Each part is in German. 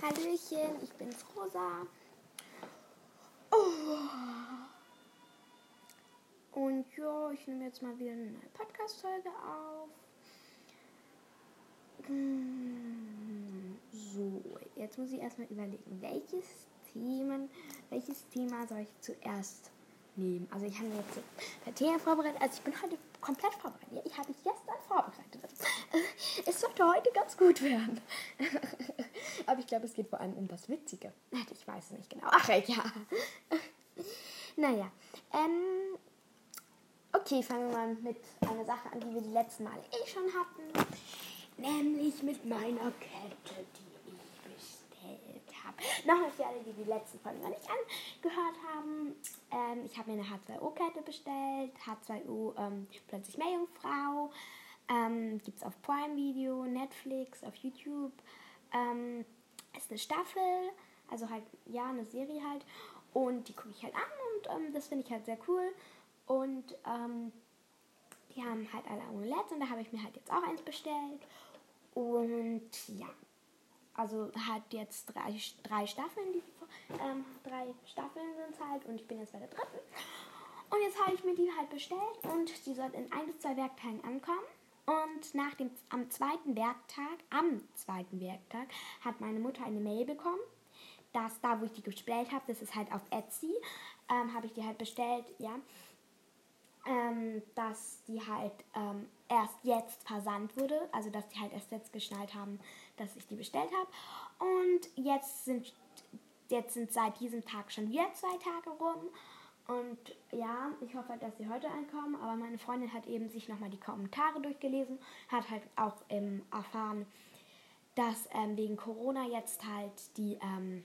Hallöchen, ich bin's Rosa. Oh. Und ja, ich nehme jetzt mal wieder eine neue Podcast-Folge auf. Hm, So, jetzt muss ich erstmal überlegen, welches Themen, welches Thema soll ich zuerst nehmen? Also ich habe mir jetzt so per Themen vorbereitet, also ich bin heute komplett vorbereitet. Ich habe mich gestern vorbereitet. Es sollte heute ganz gut werden. Aber ich glaube, es geht vor allem um das Witzige. Ich weiß es nicht genau. Ach ja. Naja. Ähm, okay, fangen wir mal mit einer Sache an, die wir die letzten Male eh schon hatten. Nämlich mit meiner Kette, die ich bestellt habe. Nochmal für alle, die die letzten Folgen noch nicht angehört haben. Ähm, ich habe mir eine H2O-Kette bestellt. H2O, ähm, plötzlich Meerjungfrau. Ähm, Gibt es auf Prime Video, Netflix, auf YouTube. Ähm, ist eine Staffel, also halt, ja, eine Serie halt. Und die gucke ich halt an und ähm, das finde ich halt sehr cool. Und ähm, die haben halt alle Amuletts und da habe ich mir halt jetzt auch eins bestellt. Und ja, also hat jetzt drei, drei Staffeln, die, ähm, drei Staffeln sind es halt und ich bin jetzt bei der dritten. Und jetzt habe ich mir die halt bestellt und die soll in ein bis zwei Werktagen ankommen. Und nach dem, am zweiten Werktag, am zweiten Werktag, hat meine Mutter eine Mail bekommen, dass da, wo ich die bestellt habe, das ist halt auf Etsy, ähm, habe ich die halt bestellt, ja, ähm, dass die halt ähm, erst jetzt versandt wurde, also dass die halt erst jetzt geschnallt haben, dass ich die bestellt habe. Und jetzt sind, jetzt sind seit diesem Tag schon wieder zwei Tage rum. Und ja, ich hoffe, dass sie heute ankommen. Aber meine Freundin hat eben sich nochmal die Kommentare durchgelesen, hat halt auch ähm, erfahren, dass ähm, wegen Corona jetzt halt die ähm,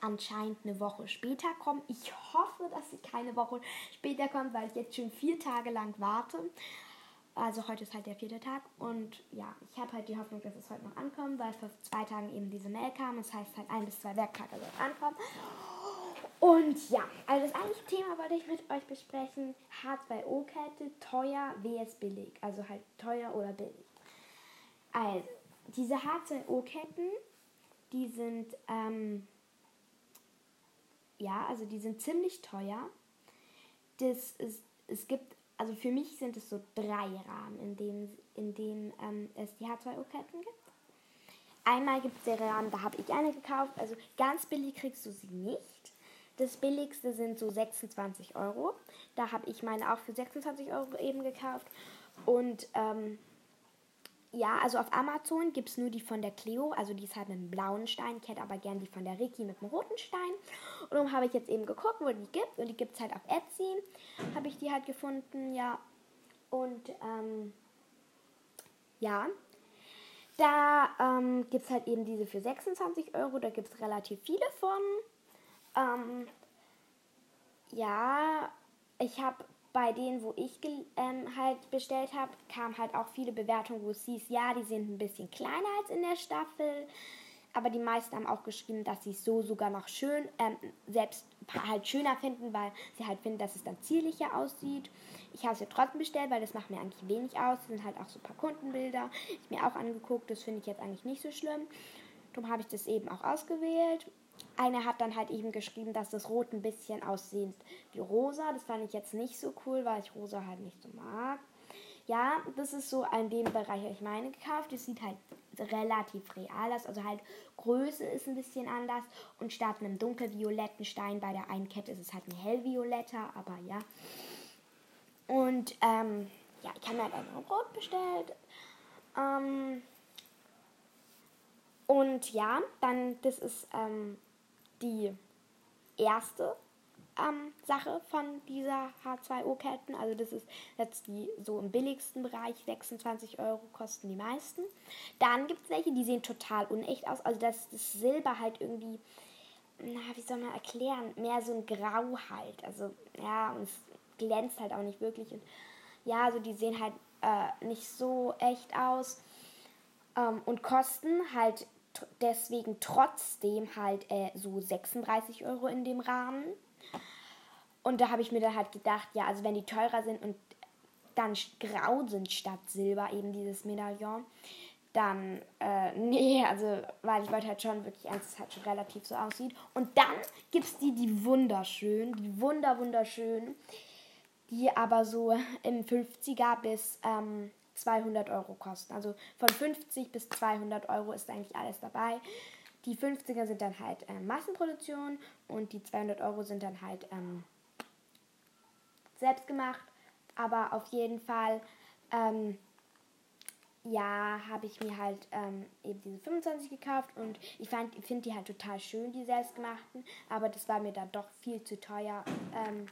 anscheinend eine Woche später kommen. Ich hoffe, dass sie keine Woche später kommt, weil ich jetzt schon vier Tage lang warte. Also heute ist halt der vierte Tag und ja, ich habe halt die Hoffnung, dass es heute noch ankommt, weil vor zwei Tagen eben diese Mail kam. Das heißt halt ein bis zwei Werktage soll es ankommen. Und ja, also das eigentliche Thema wollte ich mit euch besprechen. H2O-Kette, teuer, vs billig. Also halt teuer oder billig. Also, diese H2O-Ketten, die sind, ähm, ja, also die sind ziemlich teuer. Das ist, es gibt, also für mich sind es so drei Rahmen, in denen, in denen ähm, es die H2O-Ketten gibt. Einmal gibt es den Rahmen, da habe ich eine gekauft. Also ganz billig kriegst du sie nicht. Das billigste sind so 26 Euro. Da habe ich meine auch für 26 Euro eben gekauft. Und ähm, ja, also auf Amazon gibt es nur die von der Cleo, also die ist halt mit einem blauen Stein. Ich hätte aber gern die von der Ricky mit dem roten Stein. Und darum habe ich jetzt eben geguckt, wo die gibt. Und die gibt es halt auf Etsy. Habe ich die halt gefunden, ja. Und ähm, ja, da ähm, gibt es halt eben diese für 26 Euro. Da gibt es relativ viele von. Ähm, ja, ich habe bei denen, wo ich ähm, halt bestellt habe, kamen halt auch viele Bewertungen, wo es hieß, ja, die sind ein bisschen kleiner als in der Staffel. Aber die meisten haben auch geschrieben, dass sie es so sogar noch schön, ähm, selbst halt schöner finden, weil sie halt finden, dass es dann zierlicher aussieht. Ich habe es ja trotzdem bestellt, weil das macht mir eigentlich wenig aus. Es sind halt auch so ein paar Kundenbilder. Ich mir auch angeguckt, das finde ich jetzt eigentlich nicht so schlimm. Darum habe ich das eben auch ausgewählt. Eine hat dann halt eben geschrieben, dass das Rot ein bisschen aussieht wie rosa. Das fand ich jetzt nicht so cool, weil ich rosa halt nicht so mag. Ja, das ist so in dem Bereich, habe ich meine gekauft. Das sieht halt relativ real aus. Also halt Größe ist ein bisschen anders. Und statt einem dunkelvioletten Stein bei der einen Kette ist es halt ein hellvioletter, aber ja. Und ähm, ja, ich habe mir halt einfach Rot bestellt. Ähm, und ja, dann, das ist ähm, die erste ähm, Sache von dieser H2O-Ketten. Also das ist jetzt die so im billigsten Bereich, 26 Euro kosten die meisten. Dann gibt es welche, die sehen total unecht aus. Also das, das Silber halt irgendwie, na, wie soll man erklären, mehr so ein Grau halt. Also ja, und es glänzt halt auch nicht wirklich. Und ja, also die sehen halt äh, nicht so echt aus ähm, und kosten halt deswegen trotzdem halt äh, so 36 Euro in dem Rahmen. Und da habe ich mir dann halt gedacht, ja, also wenn die teurer sind und dann grau sind statt Silber, eben dieses Medaillon, dann, äh, nee, also, weil ich wollte halt schon wirklich eins, das halt schon relativ so aussieht. Und dann gibt es die, die wunderschön, die wunder, wunderschön, die aber so im 50er bis ähm, 200 Euro kosten. Also von 50 bis 200 Euro ist eigentlich alles dabei. Die 50er sind dann halt äh, Massenproduktion und die 200 Euro sind dann halt ähm, selbst. Aber auf jeden Fall, ähm, ja, habe ich mir halt ähm, eben diese 25 gekauft und ich finde die halt total schön, die selbstgemachten. Aber das war mir dann doch viel zu teuer ähm,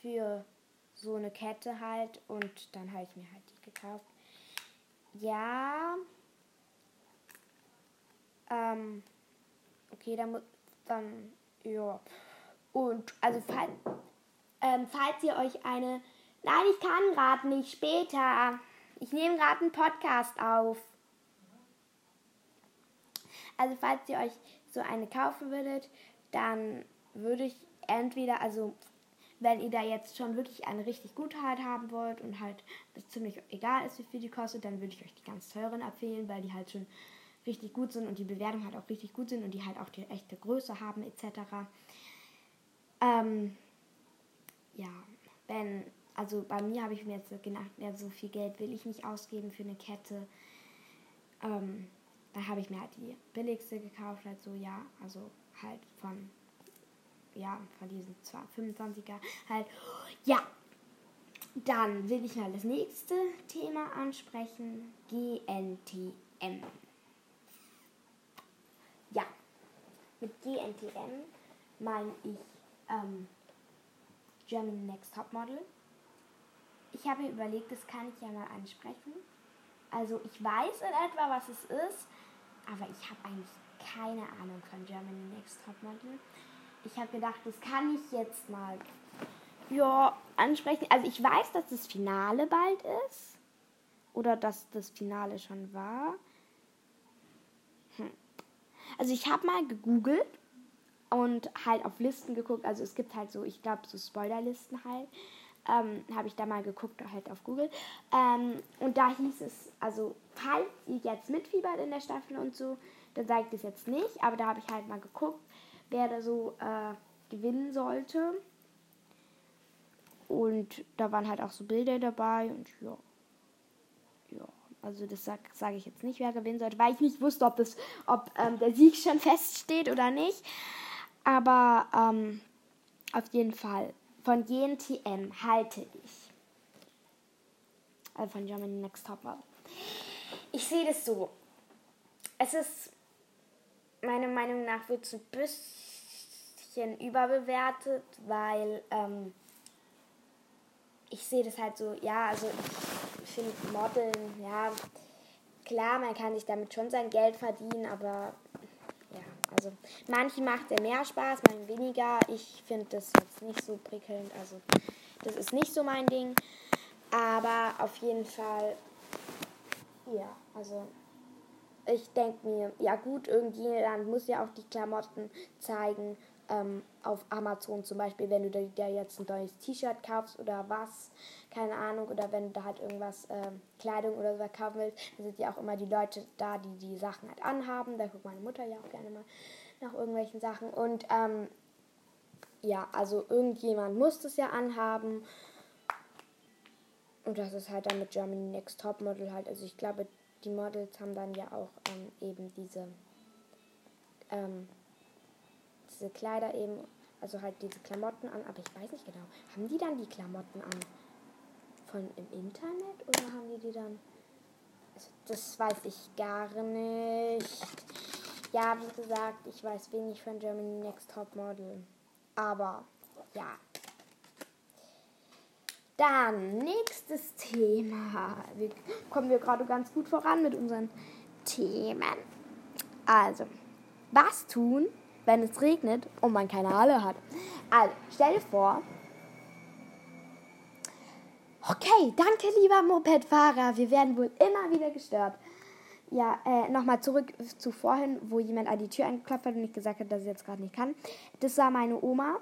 für so eine Kette halt und dann habe ich mir halt die gekauft. Ja. Ähm, okay, dann, dann ja. Und also falls, ähm, falls ihr euch eine Nein, ich kann gerade nicht. Später. Ich nehme gerade einen Podcast auf. Also falls ihr euch so eine kaufen würdet, dann würde ich entweder, also wenn ihr da jetzt schon wirklich eine richtig gute halt haben wollt und halt das ziemlich egal ist, wie viel die kostet, dann würde ich euch die ganz teuren empfehlen, weil die halt schon richtig gut sind und die Bewertungen halt auch richtig gut sind und die halt auch die echte Größe haben etc. Ähm, ja, wenn also bei mir habe ich mir jetzt gedacht, ja, so viel Geld will ich nicht ausgeben für eine Kette. Ähm, da habe ich mir halt die billigste gekauft, halt so, ja, also halt von, ja, von diesen 25er halt. Ja, dann will ich mal das nächste Thema ansprechen, GNTM. Ja, mit GNTM meine ich ähm, Germany Next Top Model ich habe mir überlegt, das kann ich ja mal ansprechen. Also ich weiß in etwa, was es ist, aber ich habe eigentlich keine Ahnung von Germany Next Topmodel. Ich habe gedacht, das kann ich jetzt mal ja, ansprechen. Also ich weiß, dass das Finale bald ist. Oder dass das Finale schon war. Hm. Also ich habe mal gegoogelt und halt auf Listen geguckt. Also es gibt halt so, ich glaube, so Spoilerlisten halt. Ähm, habe ich da mal geguckt, halt auf Google. Ähm, und da hieß es, also falls ihr jetzt mitfiebert in der Staffel und so, dann sage ich das jetzt nicht, aber da habe ich halt mal geguckt, wer da so äh, gewinnen sollte. Und da waren halt auch so Bilder dabei und ja. Ja, also das sage sag ich jetzt nicht, wer gewinnen sollte, weil ich nicht wusste, ob, das, ob ähm, der Sieg schon feststeht oder nicht. Aber ähm, auf jeden Fall von GNTM halte ich. Also von Germany Next Top Model. Ich sehe das so. Es ist meiner Meinung nach wird es ein bisschen überbewertet, weil ähm, ich sehe das halt so, ja, also ich finde Modeln, ja, klar, man kann sich damit schon sein Geld verdienen, aber also manchen macht er mehr Spaß, manchen weniger. Ich finde das jetzt nicht so prickelnd. Also das ist nicht so mein Ding. Aber auf jeden Fall, ja, also ich denke mir, ja gut, irgendjemand muss ja auch die Klamotten zeigen. Ähm, auf Amazon zum Beispiel, wenn du da jetzt ein neues T-Shirt kaufst oder was, keine Ahnung, oder wenn du da halt irgendwas, äh, Kleidung oder so kaufen willst, dann sind ja auch immer die Leute da, die die Sachen halt anhaben. Da guckt meine Mutter ja auch gerne mal nach irgendwelchen Sachen. Und ähm, ja, also irgendjemand muss das ja anhaben. Und das ist halt dann mit Germany Next Top Model halt. Also ich glaube, die Models haben dann ja auch ähm, eben diese, ähm, diese Kleider eben, also halt diese Klamotten an. Aber ich weiß nicht genau, haben die dann die Klamotten an von im Internet oder haben die die dann? Also das weiß ich gar nicht. Ja, wie gesagt, ich weiß wenig von Germany Next Top Model. Aber ja. Dann nächstes Thema. Wir kommen wir gerade ganz gut voran mit unseren Themen. Also, was tun, wenn es regnet und man keine Halle hat? Also, stell dir vor, Okay, danke lieber Mopedfahrer. Wir werden wohl immer wieder gestört. Ja, äh, nochmal zurück zu vorhin, wo jemand an die Tür angeklopft hat und ich gesagt habe, dass ich jetzt gerade nicht kann. Das war meine Oma.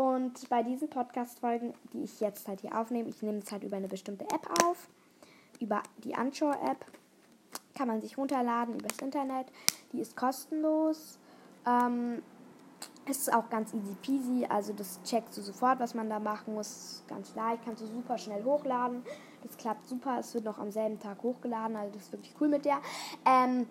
Und bei diesen Podcast-Folgen, die ich jetzt halt hier aufnehme, ich nehme es halt über eine bestimmte App auf, über die Anchor-App. kann man sich runterladen übers Internet. Die ist kostenlos. Ähm, ist auch ganz easy peasy, also das checkst du sofort, was man da machen muss. Ganz leicht, kannst du super schnell hochladen. Das klappt super, es wird noch am selben Tag hochgeladen, also das ist wirklich cool mit der. Ähm,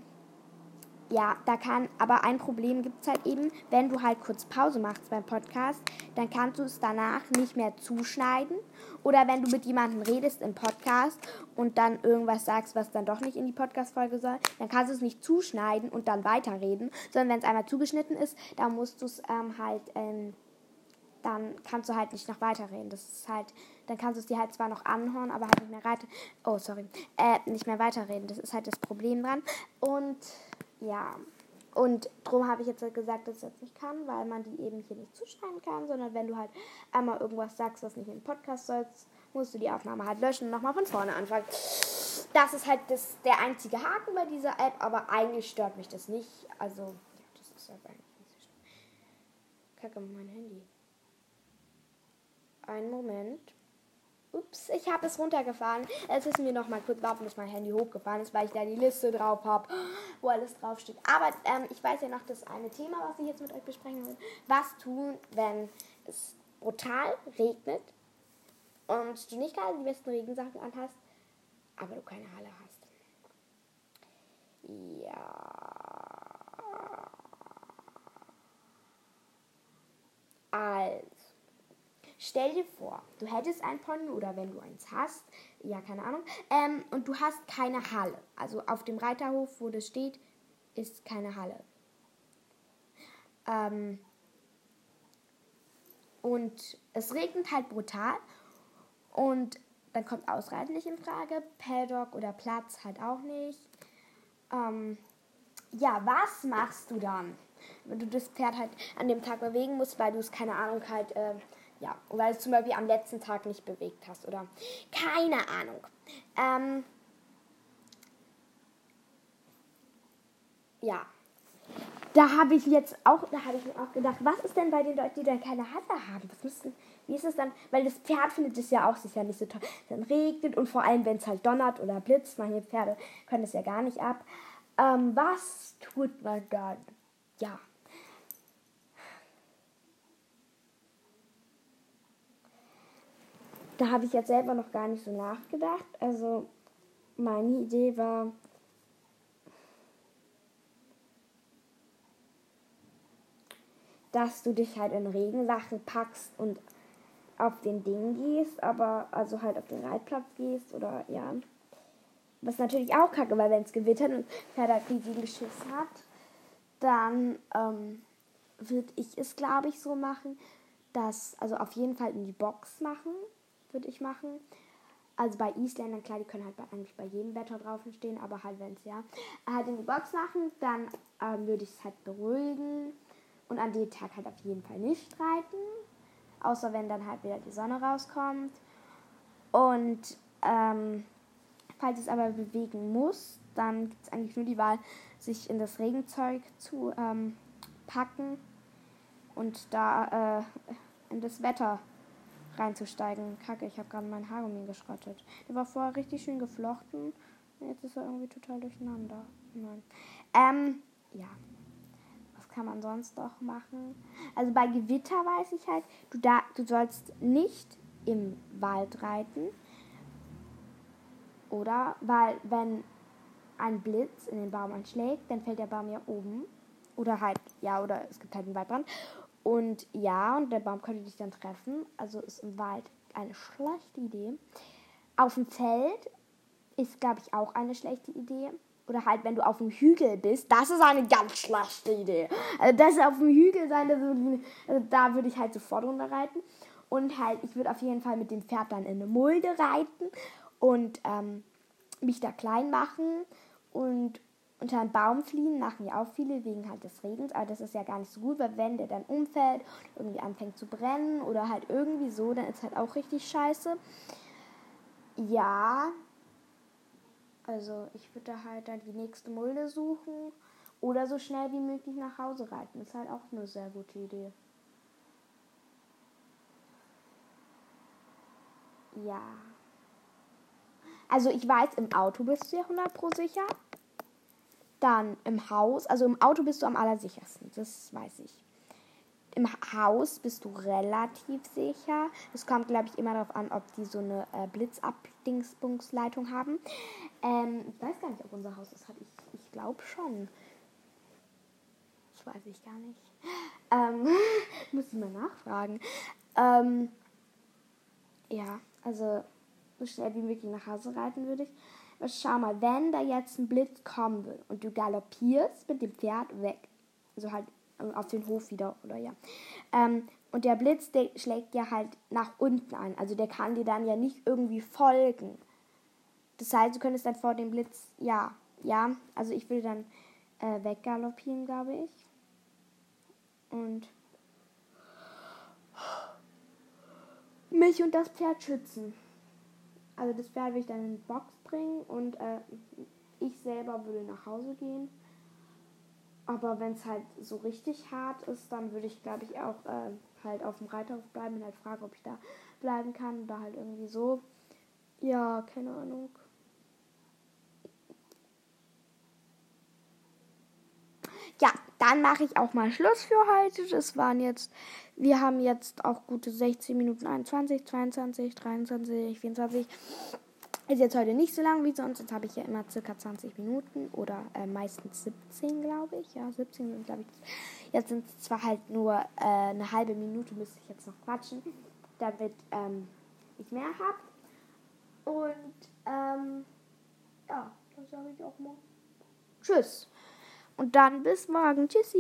ja, da kann, aber ein Problem gibt es halt eben, wenn du halt kurz Pause machst beim Podcast, dann kannst du es danach nicht mehr zuschneiden. Oder wenn du mit jemandem redest im Podcast und dann irgendwas sagst, was dann doch nicht in die Podcast-Folge soll, dann kannst du es nicht zuschneiden und dann weiterreden, sondern wenn es einmal zugeschnitten ist, dann musst du es ähm, halt, ähm, dann kannst du halt nicht noch weiterreden. Das ist halt, dann kannst du es dir halt zwar noch anhören, aber halt nicht mehr weiter, oh sorry, äh, nicht mehr weiterreden. Das ist halt das Problem dran. Und ja, und darum habe ich jetzt halt gesagt, dass ich das nicht kann, weil man die eben hier nicht zuschneiden kann, sondern wenn du halt einmal irgendwas sagst, was nicht in den Podcast sollst, musst du die Aufnahme halt löschen und nochmal von vorne anfangen. Das ist halt das, der einzige Haken bei dieser App, aber eigentlich stört mich das nicht. Also, ja, das ist halt eigentlich nicht so schlimm. Kacke, mein Handy. Einen Moment. Ups, ich habe es runtergefahren. Es ist mir noch mal kurz warten, bis mein Handy hochgefahren ist, weil ich da die Liste drauf habe, wo alles draufsteht. Aber ähm, ich weiß ja noch das eine Thema, was ich jetzt mit euch besprechen will. Was tun, wenn es brutal regnet und du nicht gerade die besten Regensachen anhast, aber du keine Halle hast? Ja. Also. Stell dir vor, du hättest ein Pony oder wenn du eins hast, ja, keine Ahnung, ähm, und du hast keine Halle. Also auf dem Reiterhof, wo das steht, ist keine Halle. Ähm, und es regnet halt brutal und dann kommt Ausreiten in Frage, Paddock oder Platz halt auch nicht. Ähm, ja, was machst du dann? Wenn du das Pferd halt an dem Tag bewegen musst, weil du es, keine Ahnung, halt äh, ja, weil du zum Beispiel am letzten Tag nicht bewegt hast oder keine Ahnung. Ähm, ja, da habe ich jetzt auch, da habe ich mir auch gedacht, was ist denn bei den Leuten, die dann keine Halle haben? Was müssen, wie ist es dann? Weil das Pferd findet es ja auch sicher nicht so toll. Dann regnet und vor allem, wenn es halt donnert oder blitzt, manche Pferde können es ja gar nicht ab. Ähm, was tut man dann? Ja, da habe ich jetzt selber noch gar nicht so nachgedacht. Also meine Idee war, dass du dich halt in Regensachen packst und auf den Ding gehst, aber also halt auf den Reitplatz gehst oder ja. Was natürlich auch kacke, weil wenn es gewittert und Pferd halt riesigen Schiss hat, dann ähm, würde ich es, glaube ich, so machen, dass, also auf jeden Fall in die Box machen, würde ich machen. Also bei Isländern, klar, die können halt bei, eigentlich bei jedem Wetter draußen stehen, aber halt, wenn es ja, halt in die Box machen, dann ähm, würde ich es halt beruhigen und an dem Tag halt auf jeden Fall nicht streiten. Außer wenn dann halt wieder die Sonne rauskommt. Und ähm, falls es aber bewegen muss, dann gibt es eigentlich nur die Wahl, sich in das Regenzeug zu ähm, packen und da äh, in das Wetter reinzusteigen. Kacke, ich habe gerade meinen Haargummi geschrottet. Der war vorher richtig schön geflochten. Jetzt ist er irgendwie total durcheinander. Nein. Ähm, ja. Was kann man sonst noch machen? Also bei Gewitter weiß ich halt, du, da, du sollst nicht im Wald reiten. Oder? Weil wenn ein Blitz in den Baum einschlägt, dann fällt der Baum ja oben. Oder halt, ja, oder es gibt halt einen Waldbrand. Und ja, und der Baum könnte dich dann treffen. Also ist im Wald eine schlechte Idee. Auf dem Feld ist, glaube ich, auch eine schlechte Idee. Oder halt, wenn du auf dem Hügel bist, das ist eine ganz schlechte Idee. Also das auf dem Hügel sein, also da würde ich halt sofort runterreiten. Und halt, ich würde auf jeden Fall mit dem Pferd dann in eine Mulde reiten und ähm, mich da klein machen und unter einen Baum fliehen machen ja auch viele wegen halt des Regens, aber das ist ja gar nicht so gut, weil wenn der dann umfällt, irgendwie anfängt zu brennen oder halt irgendwie so, dann ist halt auch richtig scheiße. Ja, also ich würde halt dann die nächste Mulde suchen oder so schnell wie möglich nach Hause reiten. Ist halt auch eine sehr gute Idee. Ja. Also ich weiß, im Auto bist du ja 100 pro sicher. Dann im Haus, also im Auto bist du am allersichersten, das weiß ich. Im Haus bist du relativ sicher. Es kommt, glaube ich, immer darauf an, ob die so eine äh, Blitzabdingsbungsleitung haben. Ähm, ich weiß gar nicht, ob unser Haus das hat. Ich, ich glaube schon. Das weiß ich gar nicht. Ähm, muss ich mal nachfragen. Ähm, ja, also so schnell wie möglich nach Hause reiten würde ich. Schau mal, wenn da jetzt ein Blitz kommen will und du galoppierst mit dem Pferd weg, also halt auf den Hof wieder, oder ja. Ähm, und der Blitz, der schlägt ja halt nach unten ein. Also der kann dir dann ja nicht irgendwie folgen. Das heißt, du könntest dann vor dem Blitz, ja, ja, also ich würde dann äh, weggaloppieren, glaube ich. Und mich und das Pferd schützen. Also das Pferd würde ich dann in die Box bringen und äh, ich selber würde nach Hause gehen. Aber wenn es halt so richtig hart ist, dann würde ich, glaube ich, auch äh, halt auf dem Reiterhof bleiben und halt fragen, ob ich da bleiben kann oder halt irgendwie so. Ja, keine Ahnung. Ja, dann mache ich auch mal Schluss für heute. Das waren jetzt, wir haben jetzt auch gute 16 Minuten 21, 22, 23, 24 ist jetzt heute nicht so lang wie sonst. Jetzt habe ich ja immer circa 20 Minuten oder äh, meistens 17, glaube ich. Ja, 17 Minuten, glaube ich. Jetzt sind es zwar halt nur äh, eine halbe Minute, müsste ich jetzt noch quatschen, damit ähm, ich mehr habe. Und ähm, ja, das sage ich auch mal. Tschüss. Und dann bis morgen. Tschüssi.